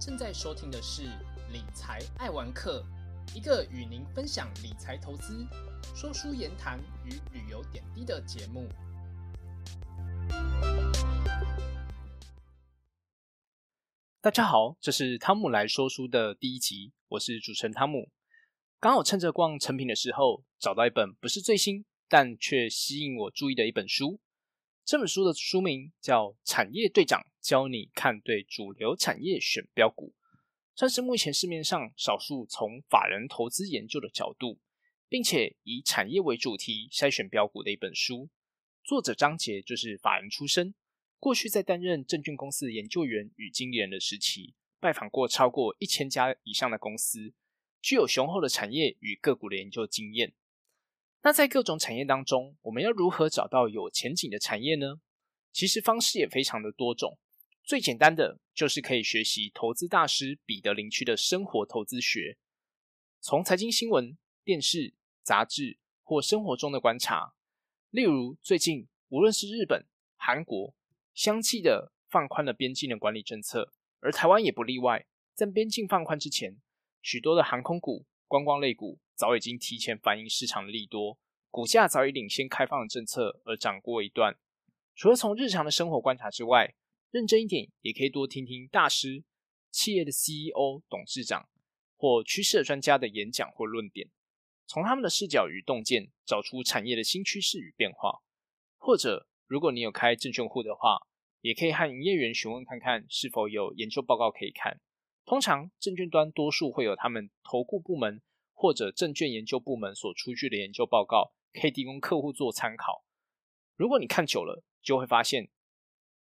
正在收听的是《理财爱玩客》，一个与您分享理财投资、说书言谈与旅游点滴的节目。大家好，这是汤姆来说书的第一集，我是主持人汤姆。刚好趁着逛成品的时候，找到一本不是最新，但却吸引我注意的一本书。这本书的书名叫《产业队长教你看对主流产业选标股》，算是目前市面上少数从法人投资研究的角度，并且以产业为主题筛选标股的一本书。作者张杰就是法人出身，过去在担任证券公司的研究员与经理人的时期，拜访过超过一千家以上的公司，具有雄厚的产业与个股的研究经验。那在各种产业当中，我们要如何找到有前景的产业呢？其实方式也非常的多种。最简单的就是可以学习投资大师彼得林区的生活投资学，从财经新闻、电视、杂志或生活中的观察，例如最近无论是日本、韩国，相继的放宽了边境的管理政策，而台湾也不例外。在边境放宽之前，许多的航空股、观光类股。早已经提前反映市场的利多，股价早已领先开放的政策而涨过一段。除了从日常的生活观察之外，认真一点也可以多听听大师、企业的 CEO、董事长或趋势专家的演讲或论点，从他们的视角与洞见找出产业的新趋势与变化。或者，如果你有开证券户的话，也可以和营业员询问看看是否有研究报告可以看。通常证券端多数会有他们投顾部门。或者证券研究部门所出具的研究报告，可以提供客户做参考。如果你看久了，就会发现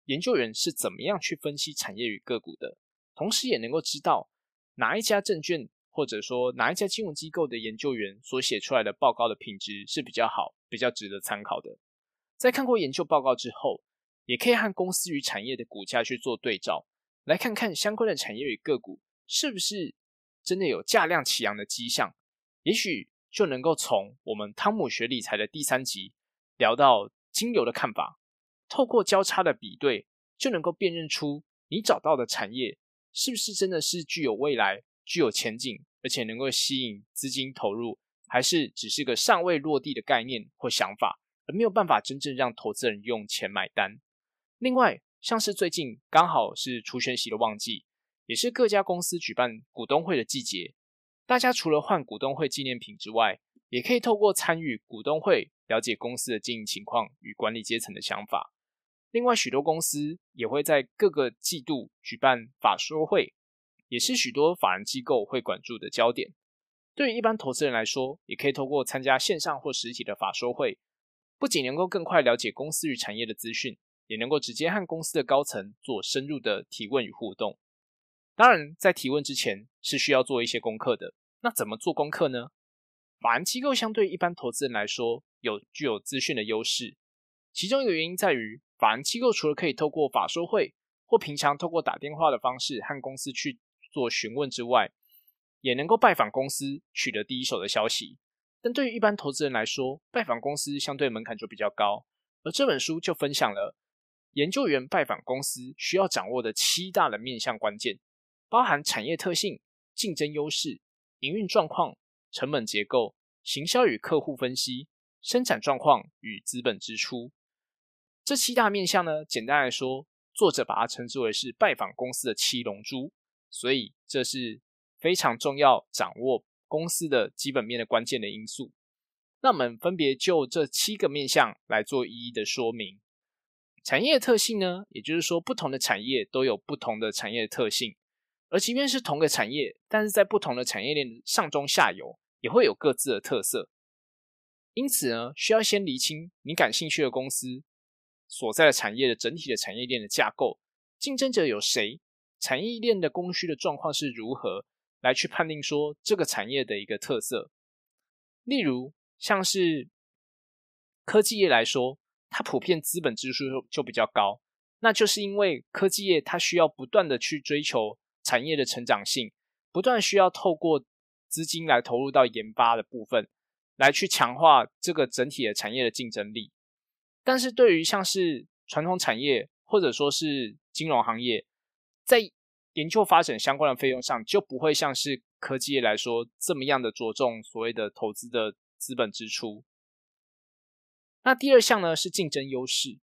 研究员是怎么样去分析产业与个股的，同时也能够知道哪一家证券或者说哪一家金融机构的研究员所写出来的报告的品质是比较好、比较值得参考的。在看过研究报告之后，也可以和公司与产业的股价去做对照，来看看相关的产业与个股是不是真的有价量齐扬的迹象。也许就能够从我们汤姆学理财的第三集聊到金流的看法，透过交叉的比对，就能够辨认出你找到的产业是不是真的是具有未来、具有前景，而且能够吸引资金投入，还是只是个尚未落地的概念或想法，而没有办法真正让投资人用钱买单。另外，像是最近刚好是除权息的旺季，也是各家公司举办股东会的季节。大家除了换股东会纪念品之外，也可以透过参与股东会了解公司的经营情况与管理阶层的想法。另外，许多公司也会在各个季度举办法说会，也是许多法人机构会关注的焦点。对于一般投资人来说，也可以透过参加线上或实体的法说会，不仅能够更快了解公司与产业的资讯，也能够直接和公司的高层做深入的提问与互动。当然，在提问之前是需要做一些功课的。那怎么做功课呢？法人机构相对一般投资人来说，有具有资讯的优势。其中一个原因在于，法人机构除了可以透过法说会或平常透过打电话的方式和公司去做询问之外，也能够拜访公司取得第一手的消息。但对于一般投资人来说，拜访公司相对门槛就比较高。而这本书就分享了研究员拜访公司需要掌握的七大的面向关键，包含产业特性、竞争优势。营运状况、成本结构、行销与客户分析、生产状况与资本支出，这七大面向呢？简单来说，作者把它称之为是拜访公司的七龙珠，所以这是非常重要掌握公司的基本面的关键的因素。那我们分别就这七个面向来做一一的说明。产业特性呢，也就是说，不同的产业都有不同的产业特性。而即便是同个产业，但是在不同的产业链上中下游也会有各自的特色。因此呢，需要先厘清你感兴趣的公司所在的产业的整体的产业链的架构，竞争者有谁，产业链的供需的状况是如何，来去判定说这个产业的一个特色。例如，像是科技业来说，它普遍资本支出就比较高，那就是因为科技业它需要不断的去追求。产业的成长性不断需要透过资金来投入到研发的部分，来去强化这个整体的产业的竞争力。但是对于像是传统产业或者说是金融行业，在研究发展相关的费用上，就不会像是科技业来说这么样的着重所谓的投资的资本支出。那第二项呢是竞争优势。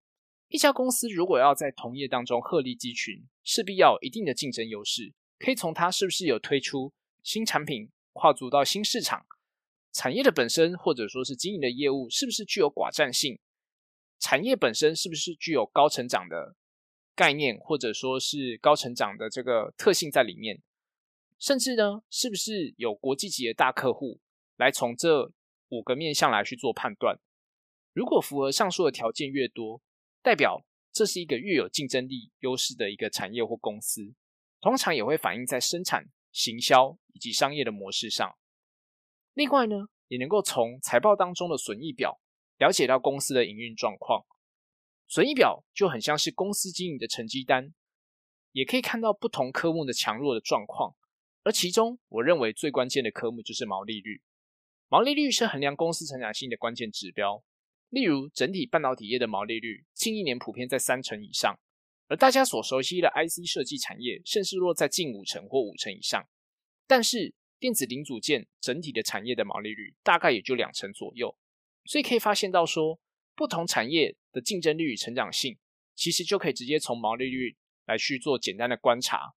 一家公司如果要在同业当中鹤立鸡群，势必要有一定的竞争优势。可以从它是不是有推出新产品，跨足到新市场，产业的本身或者说是经营的业务是不是具有寡占性，产业本身是不是具有高成长的概念，或者说是高成长的这个特性在里面，甚至呢是不是有国际级的大客户，来从这五个面向来去做判断。如果符合上述的条件越多，代表这是一个越有竞争力优势的一个产业或公司，通常也会反映在生产、行销以及商业的模式上。另外呢，也能够从财报当中的损益表了解到公司的营运状况。损益表就很像是公司经营的成绩单，也可以看到不同科目的强弱的状况。而其中，我认为最关键的科目就是毛利率。毛利率是衡量公司成长性的关键指标。例如，整体半导体业的毛利率近一年普遍在三成以上，而大家所熟悉的 IC 设计产业，甚至落在近五成或五成以上。但是，电子零组件整体的产业的毛利率大概也就两成左右。所以可以发现到说，不同产业的竞争力与成长性，其实就可以直接从毛利率来去做简单的观察。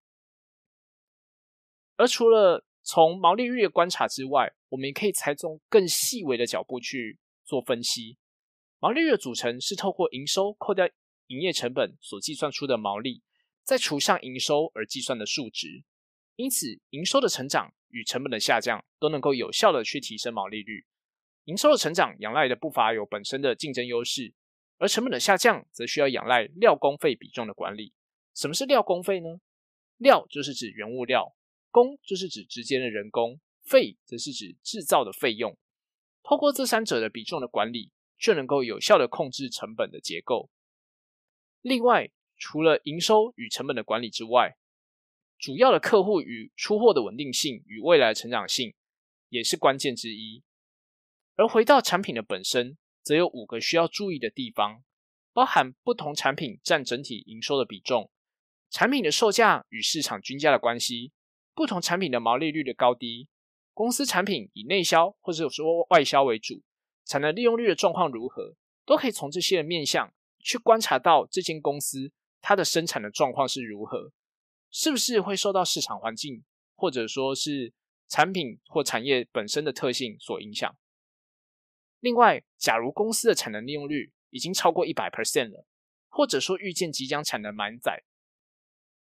而除了从毛利率的观察之外，我们也可以采从更细微的脚步去做分析。毛利率的组成是透过营收扣掉营业成本所计算出的毛利，再除上营收而计算的数值。因此，营收的成长与成本的下降都能够有效的去提升毛利率。营收的成长仰赖的不乏有本身的竞争优势，而成本的下降则需要仰赖料工费比重的管理。什么是料工费呢？料就是指原物料，工就是指直接的人工，费则是指制造的费用。透过这三者的比重的管理。就能够有效的控制成本的结构。另外，除了营收与成本的管理之外，主要的客户与出货的稳定性与未来的成长性也是关键之一。而回到产品的本身，则有五个需要注意的地方，包含不同产品占整体营收的比重、产品的售价与市场均价的关系、不同产品的毛利率的高低、公司产品以内销或者说外销为主。产能利用率的状况如何，都可以从这些的面向去观察到这间公司它的生产的状况是如何，是不是会受到市场环境或者说是产品或产业本身的特性所影响。另外，假如公司的产能利用率已经超过一百 percent 了，或者说预见即将产能满载，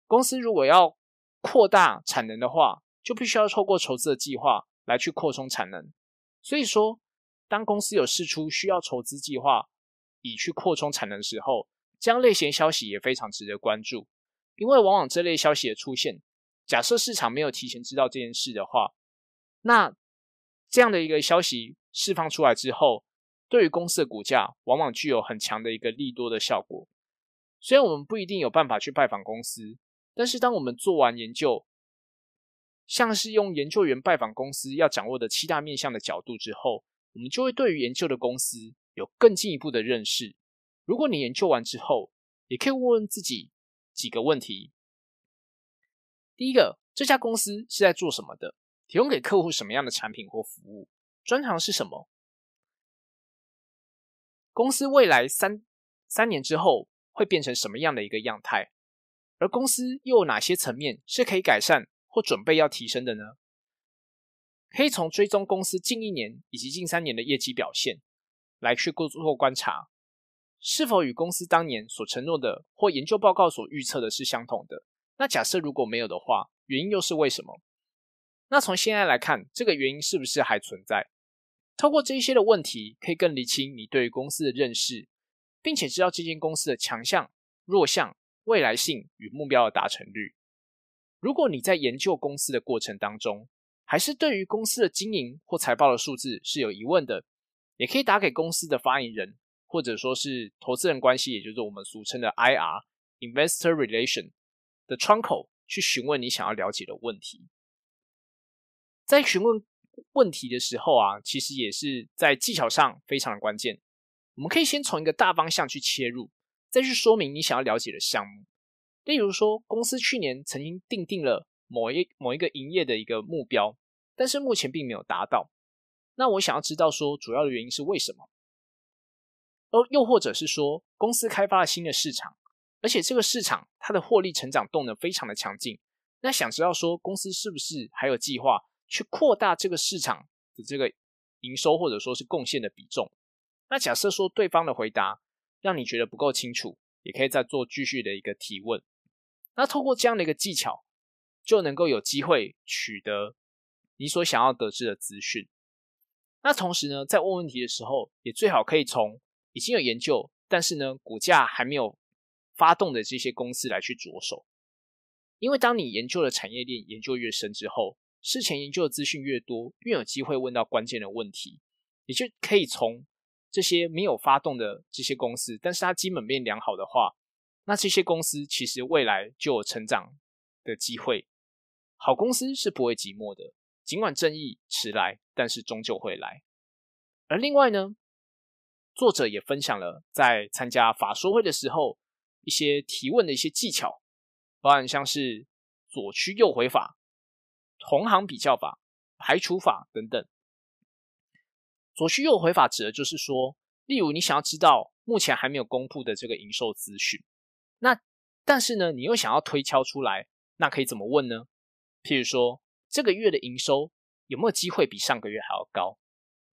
公司如果要扩大产能的话，就必须要透过筹资的计划来去扩充产能。所以说。当公司有释出需要筹资计划以去扩充产能的时候，这样类型消息也非常值得关注，因为往往这类消息的出现，假设市场没有提前知道这件事的话，那这样的一个消息释放出来之后，对于公司的股价往往具有很强的一个利多的效果。虽然我们不一定有办法去拜访公司，但是当我们做完研究，像是用研究员拜访公司要掌握的七大面向的角度之后。我们就会对于研究的公司有更进一步的认识。如果你研究完之后，也可以问问自己几个问题：第一个，这家公司是在做什么的？提供给客户什么样的产品或服务？专长是什么？公司未来三三年之后会变成什么样的一个样态？而公司又有哪些层面是可以改善或准备要提升的呢？可以从追踪公司近一年以及近三年的业绩表现来去做观察，是否与公司当年所承诺的或研究报告所预测的是相同的？那假设如果没有的话，原因又是为什么？那从现在来看，这个原因是不是还存在？透过这些的问题，可以更理清你对于公司的认识，并且知道这间公司的强项、弱项、未来性与目标的达成率。如果你在研究公司的过程当中，还是对于公司的经营或财报的数字是有疑问的，也可以打给公司的发言人，或者说是投资人关系，也就是我们俗称的 IR（Investor Relation） 的窗口去询问你想要了解的问题。在询问问题的时候啊，其实也是在技巧上非常的关键。我们可以先从一个大方向去切入，再去说明你想要了解的项目。例如说，公司去年曾经定定了某一某一个营业的一个目标，但是目前并没有达到。那我想要知道说，主要的原因是为什么？而又或者是说，公司开发了新的市场，而且这个市场它的获利成长动能非常的强劲。那想知道说，公司是不是还有计划去扩大这个市场的这个营收或者说是贡献的比重？那假设说对方的回答让你觉得不够清楚，也可以再做继续的一个提问。那透过这样的一个技巧，就能够有机会取得你所想要得知的资讯。那同时呢，在问问题的时候，也最好可以从已经有研究，但是呢股价还没有发动的这些公司来去着手。因为当你研究的产业链研究越深之后，事前研究的资讯越多，越有机会问到关键的问题，也就可以从这些没有发动的这些公司，但是它基本面良好的话。那这些公司其实未来就有成长的机会。好公司是不会寂寞的，尽管正义迟来，但是终究会来。而另外呢，作者也分享了在参加法说会的时候一些提问的一些技巧，包含像是左驱右回法、同行比较法、排除法等等。左驱右回法指的就是说，例如你想要知道目前还没有公布的这个营收资讯。那但是呢，你又想要推敲出来，那可以怎么问呢？譬如说，这个月的营收有没有机会比上个月还要高？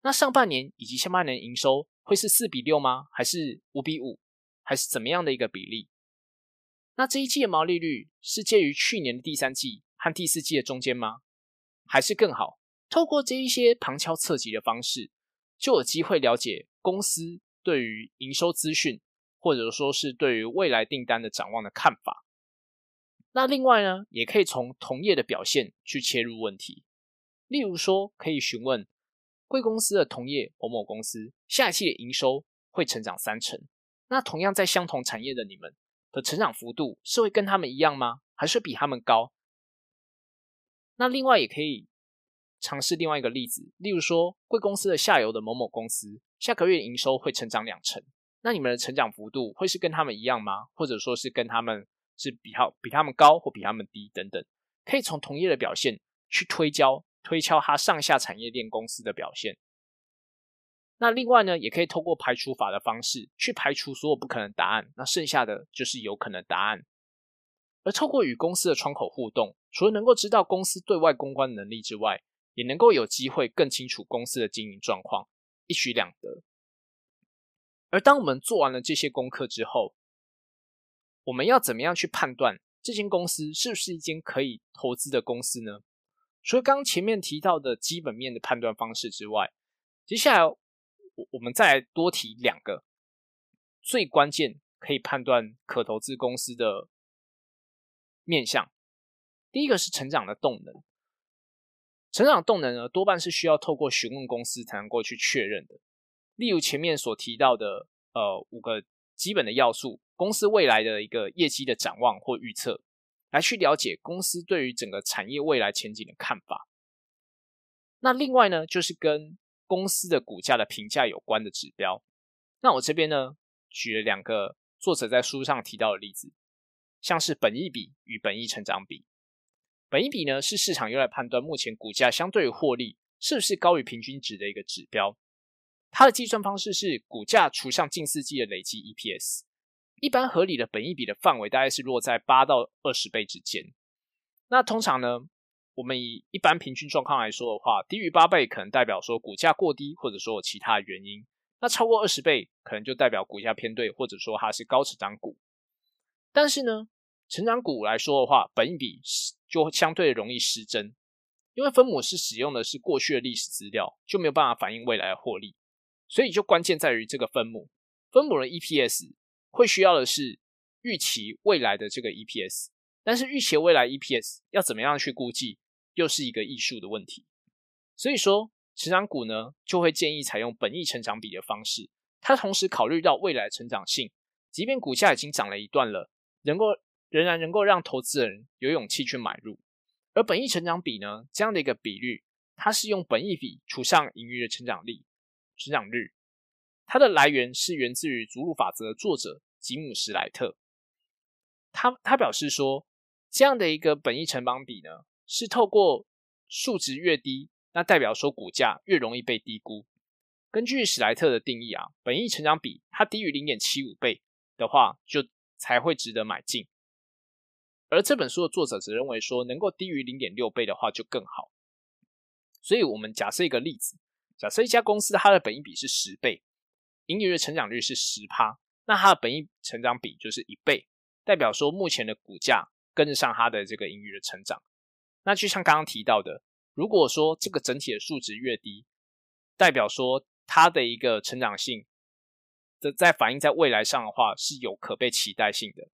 那上半年以及下半年营收会是四比六吗？还是五比五？还是怎么样的一个比例？那这一季的毛利率是介于去年的第三季和第四季的中间吗？还是更好？透过这一些旁敲侧击的方式，就有机会了解公司对于营收资讯。或者说是对于未来订单的展望的看法。那另外呢，也可以从同业的表现去切入问题。例如说，可以询问贵公司的同业某某公司下一期的营收会成长三成。那同样在相同产业的你们的成长幅度是会跟他们一样吗？还是比他们高？那另外也可以尝试另外一个例子，例如说，贵公司的下游的某某公司下个月营收会成长两成。那你们的成长幅度会是跟他们一样吗？或者说是跟他们是比较比他们高或比他们低等等？可以从同业的表现去推敲推敲它上下产业链公司的表现。那另外呢，也可以透过排除法的方式去排除所有不可能答案，那剩下的就是有可能答案。而透过与公司的窗口互动，除了能够知道公司对外公关能力之外，也能够有机会更清楚公司的经营状况，一举两得。而当我们做完了这些功课之后，我们要怎么样去判断这间公司是不是一间可以投资的公司呢？除了刚前面提到的基本面的判断方式之外，接下来我我们再来多提两个最关键可以判断可投资公司的面向。第一个是成长的动能，成长动能呢多半是需要透过询问公司才能够去确认的。例如前面所提到的，呃，五个基本的要素，公司未来的一个业绩的展望或预测，来去了解公司对于整个产业未来前景的看法。那另外呢，就是跟公司的股价的评价有关的指标。那我这边呢，举了两个作者在书上提到的例子，像是本益比与本益成长比。本益比呢，是市场用来判断目前股价相对于获利是不是高于平均值的一个指标。它的计算方式是股价除上近四季的累计 EPS，一般合理的本益比的范围大概是落在八到二十倍之间。那通常呢，我们以一般平均状况来说的话，低于八倍可能代表说股价过低，或者说有其他原因；那超过二十倍，可能就代表股价偏对，或者说它是高成长股。但是呢，成长股来说的话，本益比就相对容易失真，因为分母是使用的是过去的历史资料，就没有办法反映未来的获利。所以就关键在于这个分母，分母的 EPS 会需要的是预期未来的这个 EPS，但是预期未来 EPS 要怎么样去估计，又是一个艺术的问题。所以说，成长股呢就会建议采用本益成长比的方式，它同时考虑到未来成长性，即便股价已经涨了一段了，能够仍然能够让投资人有勇气去买入。而本益成长比呢这样的一个比率，它是用本益比除上盈余的成长力。成长率，它的来源是源自于祖鲁法则的作者吉姆·史莱特。他他表示说，这样的一个本益成长比呢，是透过数值越低，那代表说股价越容易被低估。根据史莱特的定义啊，本益成长比它低于零点七五倍的话，就才会值得买进。而这本书的作者则认为说，能够低于零点六倍的话就更好。所以，我们假设一个例子，假设一家公司它的本益比是十倍，盈余的成长率是十趴，那它的本益成长比就是一倍，代表说目前的股价跟得上它的这个盈余的成长。那就像刚刚提到的，如果说这个整体的数值越低，代表说它的一个成长性的在反映在未来上的话是有可被期待性的。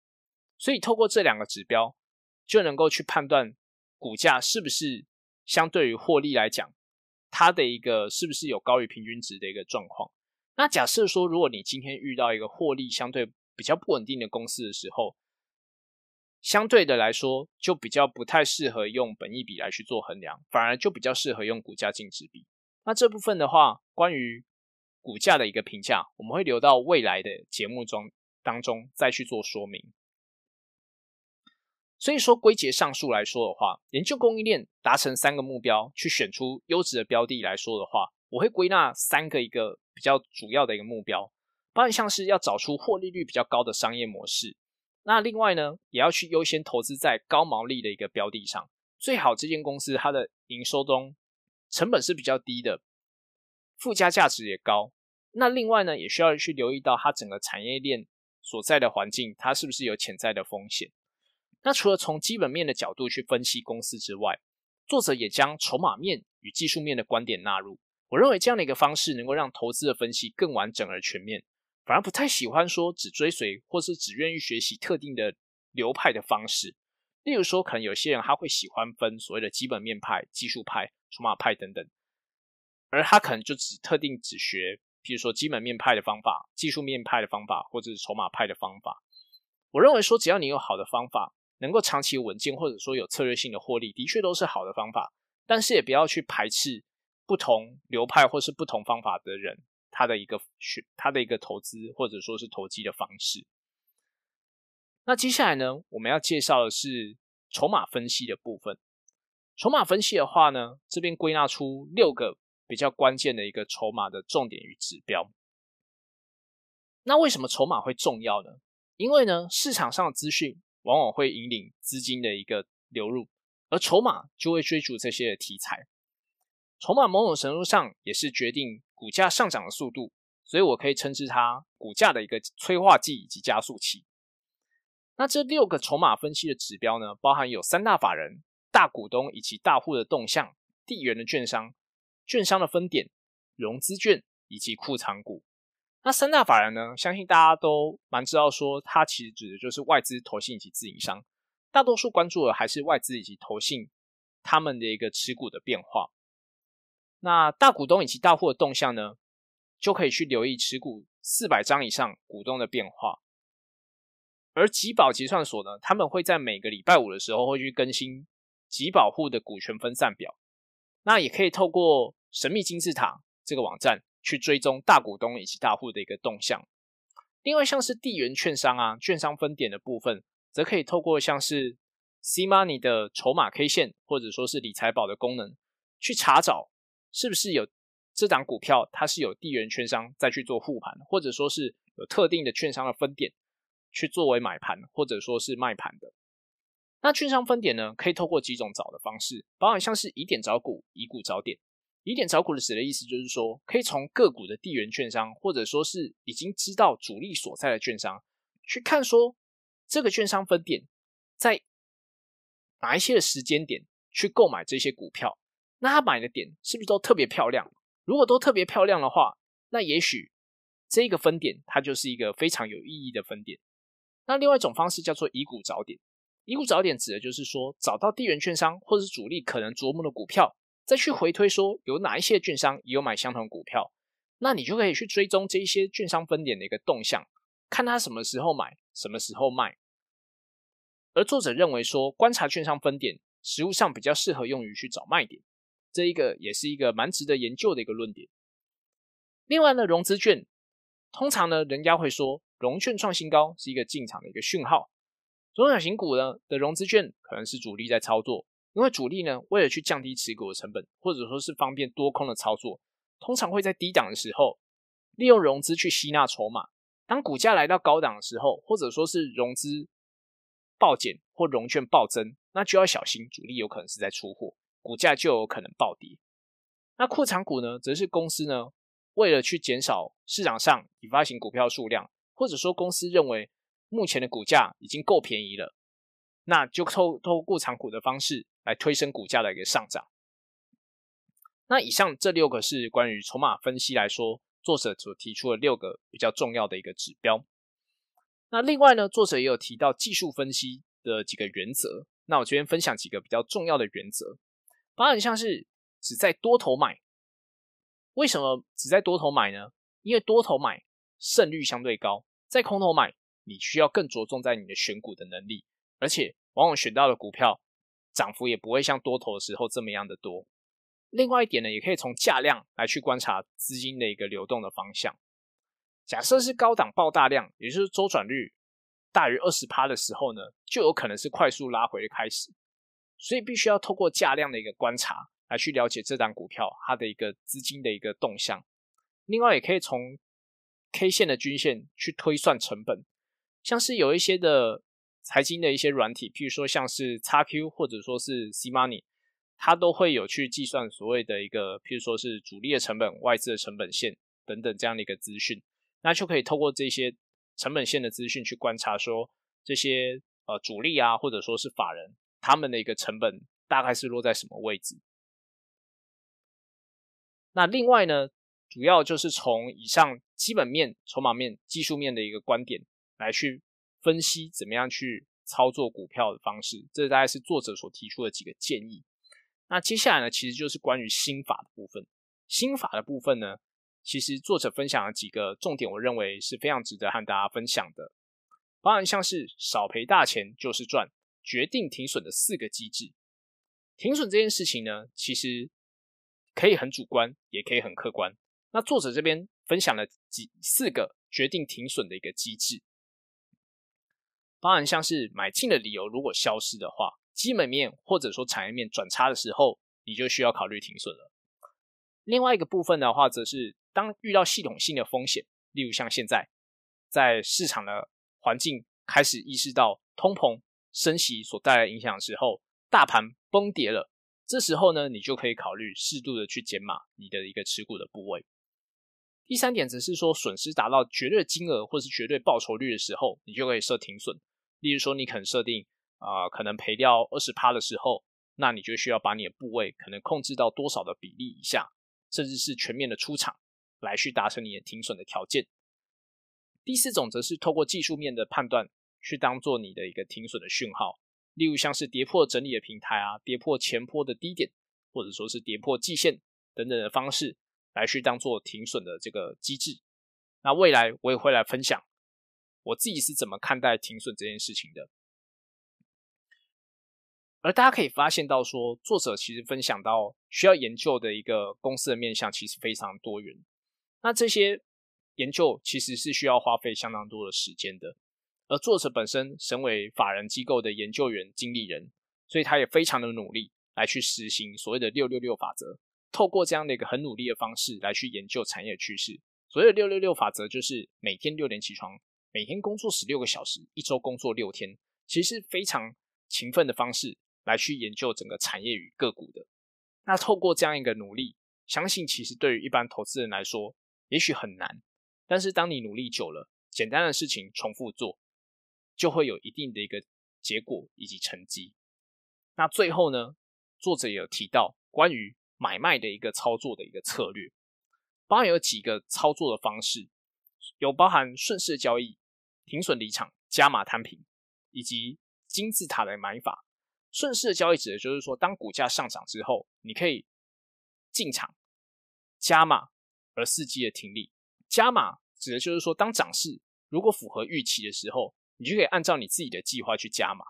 所以，透过这两个指标，就能够去判断股价是不是相对于获利来讲，它的一个是不是有高于平均值的一个状况。那假设说，如果你今天遇到一个获利相对比较不稳定的公司的时候，相对的来说，就比较不太适合用本益比来去做衡量，反而就比较适合用股价净值比。那这部分的话，关于股价的一个评价，我们会留到未来的节目中当中再去做说明。所以说，归结上述来说的话，研究供应链达成三个目标，去选出优质的标的来说的话，我会归纳三个一个比较主要的一个目标，包含像是要找出获利率比较高的商业模式。那另外呢，也要去优先投资在高毛利的一个标的上，最好这间公司它的营收中成本是比较低的，附加价值也高。那另外呢，也需要去留意到它整个产业链所在的环境，它是不是有潜在的风险。那除了从基本面的角度去分析公司之外，作者也将筹码面与技术面的观点纳入。我认为这样的一个方式能够让投资的分析更完整而全面，反而不太喜欢说只追随或是只愿意学习特定的流派的方式。例如说，可能有些人他会喜欢分所谓的基本面派、技术派、筹码派等等，而他可能就只特定只学，譬如说基本面派的方法、技术面派的方法或者是筹码派的方法。我认为说，只要你有好的方法。能够长期稳健，或者说有策略性的获利，的确都是好的方法。但是也不要去排斥不同流派或是不同方法的人，他的一个选他的一个投资或者说是投机的方式。那接下来呢，我们要介绍的是筹码分析的部分。筹码分析的话呢，这边归纳出六个比较关键的一个筹码的重点与指标。那为什么筹码会重要呢？因为呢，市场上的资讯。往往会引领资金的一个流入，而筹码就会追逐这些题材。筹码某种程度上也是决定股价上涨的速度，所以我可以称之它股价的一个催化剂以及加速器。那这六个筹码分析的指标呢，包含有三大法人、大股东以及大户的动向、地缘的券商、券商的分点、融资券以及库藏股。那三大法人呢？相信大家都蛮知道，说它其实指的就是外资、投信以及自营商。大多数关注的还是外资以及投信他们的一个持股的变化。那大股东以及大户的动向呢，就可以去留意持股四百张以上股东的变化。而集保结算所呢，他们会在每个礼拜五的时候会去更新集保户的股权分散表。那也可以透过神秘金字塔这个网站。去追踪大股东以及大户的一个动向。另外，像是地缘券商啊、券商分点的部分，则可以透过像是 C Money 的筹码 K 线，或者说是理财宝的功能，去查找是不是有这档股票它是有地缘券商再去做护盘，或者说是有特定的券商的分点去作为买盘或者说是卖盘的。那券商分点呢，可以透过几种找的方式，包含像是以点找股、以股找点。以点找股的指的意思就是说，可以从个股的地缘券商，或者说是已经知道主力所在的券商，去看说这个券商分点在哪一些的时间点去购买这些股票，那他买的点是不是都特别漂亮？如果都特别漂亮的话，那也许这个分点它就是一个非常有意义的分点。那另外一种方式叫做以股找点，以股找点指的就是说，找到地缘券商或者是主力可能琢磨的股票。再去回推说有哪一些券商也有买相同股票，那你就可以去追踪这一些券商分点的一个动向，看他什么时候买，什么时候卖。而作者认为说，观察券商分点，实物上比较适合用于去找卖点，这一个也是一个蛮值得研究的一个论点。另外呢，融资券通常呢，人家会说融券创新高是一个进场的一个讯号，中小型股呢的融资券可能是主力在操作，因为主力呢为了去降低持股的成本，或者说是方便多空的操作，通常会在低档的时候利用融资去吸纳筹码。当股价来到高档的时候，或者说是融资暴减或融券暴增，那就要小心主力有可能是在出货，股价就有可能暴跌。那库藏股呢，则是公司呢为了去减少市场上已发行股票数量，或者说公司认为。目前的股价已经够便宜了，那就透透过长股的方式来推升股价的一个上涨。那以上这六个是关于筹码分析来说，作者所提出的六个比较重要的一个指标。那另外呢，作者也有提到技术分析的几个原则。那我这边分享几个比较重要的原则，包含像是只在多头买。为什么只在多头买呢？因为多头买胜率相对高，在空头买。你需要更着重在你的选股的能力，而且往往选到的股票涨幅也不会像多头的时候这么样的多。另外一点呢，也可以从价量来去观察资金的一个流动的方向。假设是高档爆大量，也就是周转率大于二十趴的时候呢，就有可能是快速拉回的开始。所以必须要透过价量的一个观察来去了解这档股票它的一个资金的一个动向。另外也可以从 K 线的均线去推算成本。像是有一些的财经的一些软体，譬如说像是 XQ 或者说是 C Money，它都会有去计算所谓的一个，譬如说是主力的成本、外资的成本线等等这样的一个资讯，那就可以透过这些成本线的资讯去观察说这些呃主力啊或者说是法人他们的一个成本大概是落在什么位置。那另外呢，主要就是从以上基本面、筹码面、技术面的一个观点。来去分析怎么样去操作股票的方式，这大概是作者所提出的几个建议。那接下来呢，其实就是关于心法的部分。心法的部分呢，其实作者分享了几个重点，我认为是非常值得和大家分享的。包含像是少赔大钱就是赚，决定停损的四个机制。停损这件事情呢，其实可以很主观，也可以很客观。那作者这边分享了几四个决定停损的一个机制。包含像是买进的理由如果消失的话，基本面或者说产业面转差的时候，你就需要考虑停损了。另外一个部分的话，则是当遇到系统性的风险，例如像现在在市场的环境开始意识到通膨升息所带来影响的时候，大盘崩跌了，这时候呢，你就可以考虑适度的去减码你的一个持股的部位。第三点则是说，损失达到绝对金额或是绝对报酬率的时候，你就可以设停损。例如说，你可能设定啊，可能赔掉二十趴的时候，那你就需要把你的部位可能控制到多少的比例以下，甚至是全面的出场，来去达成你的停损的条件。第四种则是透过技术面的判断，去当做你的一个停损的讯号，例如像是跌破整理的平台啊，跌破前坡的低点，或者说是跌破季线等等的方式，来去当做停损的这个机制。那未来我也会来分享。我自己是怎么看待停损这件事情的？而大家可以发现到，说作者其实分享到需要研究的一个公司的面向，其实非常多元。那这些研究其实是需要花费相当多的时间的。而作者本身身为法人机构的研究员、经理人，所以他也非常的努力来去实行所谓的六六六法则。透过这样的一个很努力的方式来去研究产业趋势。所谓的六六六法则，就是每天六点起床。每天工作十六个小时，一周工作六天，其实是非常勤奋的方式来去研究整个产业与个股的。那透过这样一个努力，相信其实对于一般投资人来说，也许很难。但是当你努力久了，简单的事情重复做，就会有一定的一个结果以及成绩。那最后呢，作者也有提到关于买卖的一个操作的一个策略，包含有几个操作的方式，有包含顺势交易。停损离场、加码摊平，以及金字塔的买法。顺势的交易指的就是说，当股价上涨之后，你可以进场加码，而伺机的停利。加码指的就是说，当涨势如果符合预期的时候，你就可以按照你自己的计划去加码。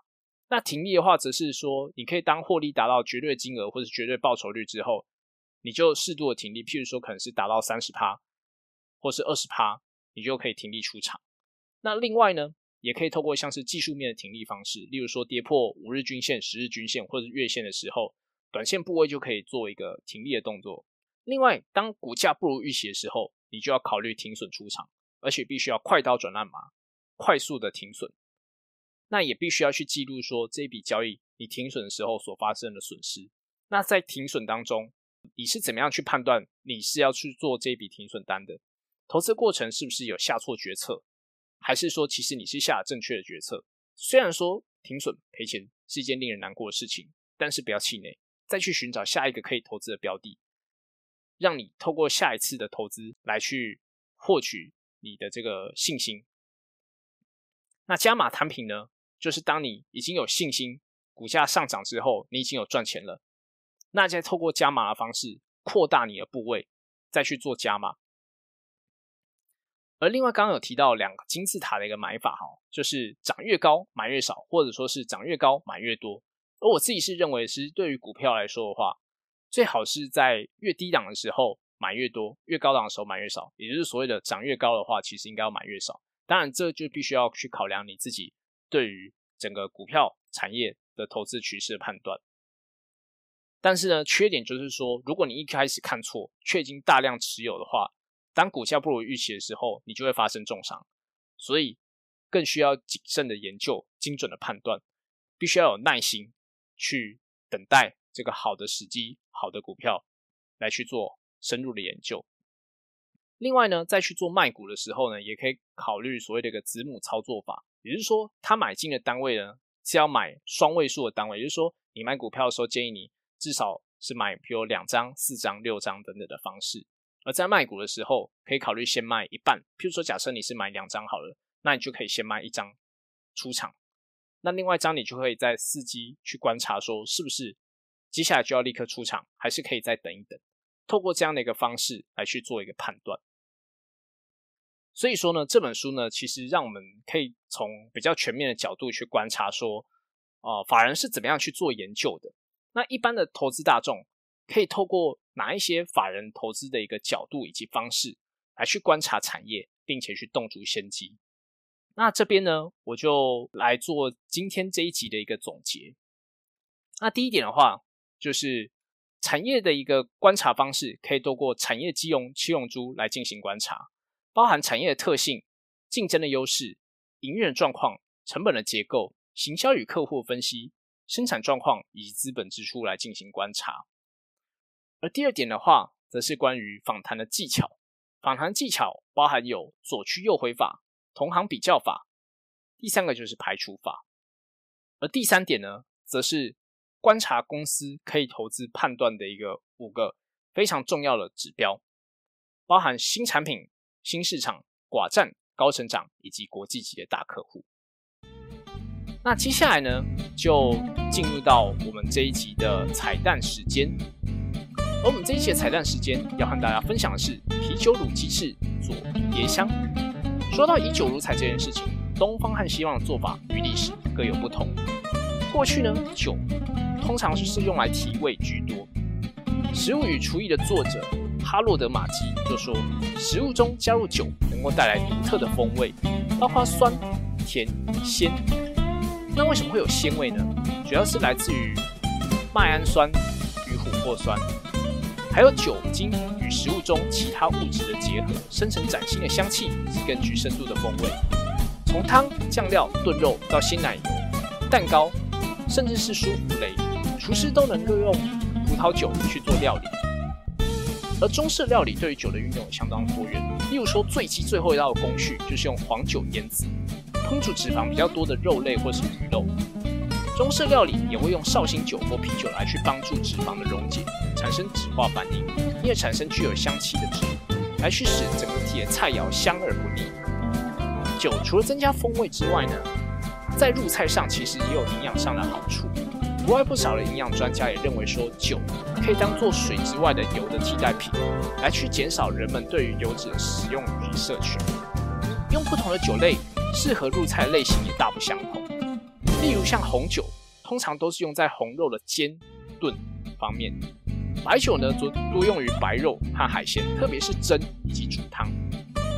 那停利的话，则是说，你可以当获利达到绝对金额或者绝对报酬率之后，你就适度的停利。譬如说，可能是达到三十趴，或是二十趴，你就可以停利出场。那另外呢，也可以透过像是技术面的停利方式，例如说跌破五日均线、十日均线或者月线的时候，短线部位就可以做一个停利的动作。另外，当股价不如预期的时候，你就要考虑停损出场，而且必须要快刀转烂麻，快速的停损。那也必须要去记录说这笔交易你停损的时候所发生的损失。那在停损当中，你是怎么样去判断你是要去做这笔停损单的？投资过程是不是有下错决策？还是说，其实你是下了正确的决策。虽然说停损赔钱是一件令人难过的事情，但是不要气馁，再去寻找下一个可以投资的标的，让你透过下一次的投资来去获取你的这个信心。那加码摊平呢，就是当你已经有信心，股价上涨之后，你已经有赚钱了，那再透过加码的方式扩大你的部位，再去做加码。而另外，刚刚有提到两个金字塔的一个买法，哈，就是涨越高买越少，或者说是涨越高买越多。而我自己是认为，是对于股票来说的话，最好是在越低档的时候买越多，越高档的时候买越少。也就是所谓的涨越高的话，其实应该要买越少。当然，这就必须要去考量你自己对于整个股票产业的投资趋势的判断。但是呢，缺点就是说，如果你一开始看错，却已经大量持有的话。当股价不如预期的时候，你就会发生重伤，所以更需要谨慎的研究、精准的判断，必须要有耐心去等待这个好的时机、好的股票来去做深入的研究。另外呢，在去做卖股的时候呢，也可以考虑所谓的一个子母操作法，也就是说，他买进的单位呢是要买双位数的单位，也就是说，你买股票的时候建议你至少是买比如两张、四张、六张等等的方式。而在卖股的时候，可以考虑先卖一半。譬如说，假设你是买两张好了，那你就可以先卖一张出场，那另外一张你就可以在伺机去观察，说是不是接下来就要立刻出场，还是可以再等一等。透过这样的一个方式来去做一个判断。所以说呢，这本书呢，其实让我们可以从比较全面的角度去观察，说啊，法人是怎么样去做研究的。那一般的投资大众可以透过。哪一些法人投资的一个角度以及方式来去观察产业，并且去洞烛先机？那这边呢，我就来做今天这一集的一个总结。那第一点的话，就是产业的一个观察方式，可以透过产业基融七融珠来进行观察，包含产业的特性、竞争的优势、营运状况、成本的结构、行销与客户分析、生产状况以及资本支出来进行观察。而第二点的话，则是关于访谈的技巧。访谈技巧包含有左去右回法、同行比较法。第三个就是排除法。而第三点呢，则是观察公司可以投资判断的一个五个非常重要的指标，包含新产品、新市场、寡占、高成长以及国际级的大客户。那接下来呢，就进入到我们这一集的彩蛋时间。而我们这一期的彩蛋时间要和大家分享的是啤酒卤鸡翅佐椰香。说到以酒如彩这件事情，东方和西方的做法与历史各有不同。过去呢，酒通常是用来提味居多。食物与厨艺的作者哈洛德马基就说，食物中加入酒能够带来独特的风味，包括酸、甜、鲜。那为什么会有鲜味呢？主要是来自于麦氨酸与琥珀酸。还有酒精与食物中其他物质的结合，生成崭新的香气以及更具深度的风味。从汤、酱料、炖肉到鲜奶油、蛋糕，甚至是舒芙蕾，厨师都能够用葡萄酒去做料理。而中式料理对于酒的运用相当多元，例如说最忌最后一道工序就是用黄酒腌制，烹煮脂肪比较多的肉类或是鱼肉。中式料理也会用绍兴酒或啤酒来去帮助脂肪的溶解，产生酯化反应，因而产生具有香气的汁，来去使整体的菜肴香而不腻。酒除了增加风味之外呢，在入菜上其实也有营养上的好处。国外不少的营养专家也认为说，酒可以当做水之外的油的替代品，来去减少人们对于油脂的使用与摄取。用不同的酒类，适合入菜类型也大不相同。例如像红酒，通常都是用在红肉的煎、炖方面；白酒呢，则多用于白肉和海鲜，特别是蒸以及煮汤；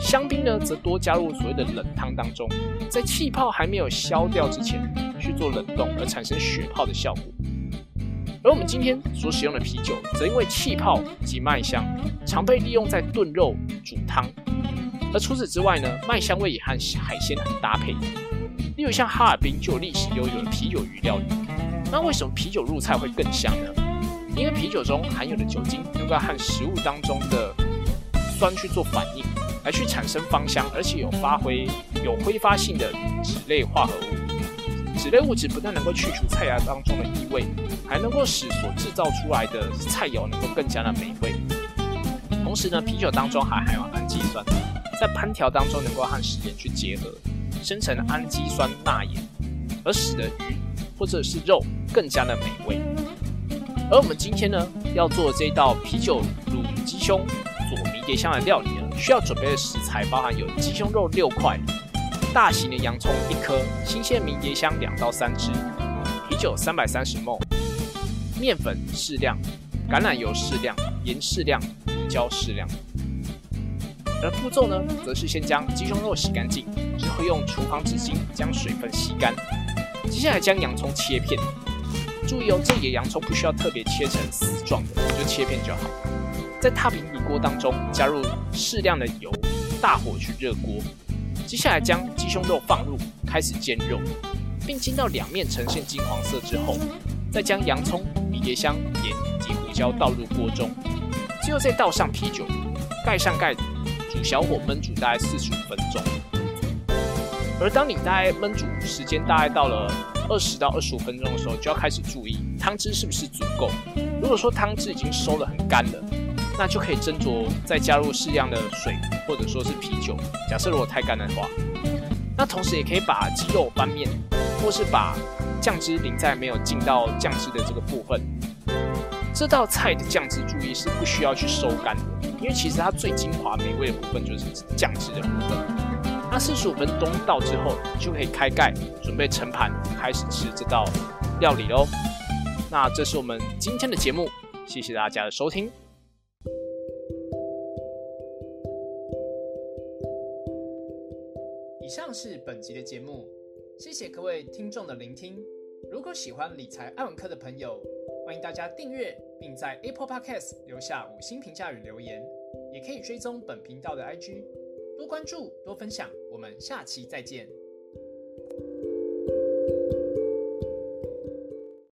香槟呢，则多加入所谓的冷汤当中，在气泡还没有消掉之前去做冷冻，而产生血泡的效果。而我们今天所使用的啤酒，则因为气泡及麦香，常被利用在炖肉、煮汤。而除此之外呢，麦香味也和海鲜很搭配。例如像哈尔滨就有历史悠久的啤酒鱼料理。那为什么啤酒入菜会更香呢？因为啤酒中含有的酒精能够和食物当中的酸去做反应，来去产生芳香，而且有发挥有挥发性的脂类化合物。脂类物质不但能够去除菜肴当中的异味，还能够使所制造出来的菜肴能够更加的美味。同时呢，啤酒当中还含有氨基酸，在烹调当中能够和食盐去结合，生成氨基酸钠盐，而使得鱼或者是肉更加的美味。而我们今天呢要做这道啤酒卤鸡胸佐迷迭香的料理呢，需要准备的食材包含有鸡胸肉六块、大型的洋葱一颗、新鲜迷迭香两到三支、啤酒三百三十 ml、面粉适量、橄榄油适量、盐适量、胡椒适量。而步骤呢，则是先将鸡胸肉洗干净，之后用厨房纸巾将水分吸干，接下来将洋葱切片。注意哦，这里的洋葱不需要特别切成丝状的，就切片就好。在踏平底锅当中加入适量的油，大火去热锅。接下来将鸡胸肉放入，开始煎肉，并煎到两面呈现金黄色之后，再将洋葱、迷迭香、盐及胡椒倒入锅中，最后再倒上啤酒，盖上盖子，煮小火焖煮大概四十五分钟。而当你大概焖煮时间大概到了二十到二十五分钟的时候，就要开始注意汤汁是不是足够。如果说汤汁已经收得很干了，那就可以斟酌再加入适量的水或者说是啤酒。假设如果太干的话，那同时也可以把鸡肉翻面，或是把酱汁淋在没有浸到酱汁的这个部分。这道菜的酱汁注意是不需要去收干的，因为其实它最精华美味的部分就是酱汁的部分。那四十五分钟到之后，就可以开盖，准备盛盘，开始吃这道料理喽。那这是我们今天的节目，谢谢大家的收听。以上是本集的节目，谢谢各位听众的聆听。如果喜欢理财爱文科的朋友，欢迎大家订阅，并在 Apple Podcast 留下五星评价与留言，也可以追踪本频道的 IG。多关注，多分享，我们下期再见。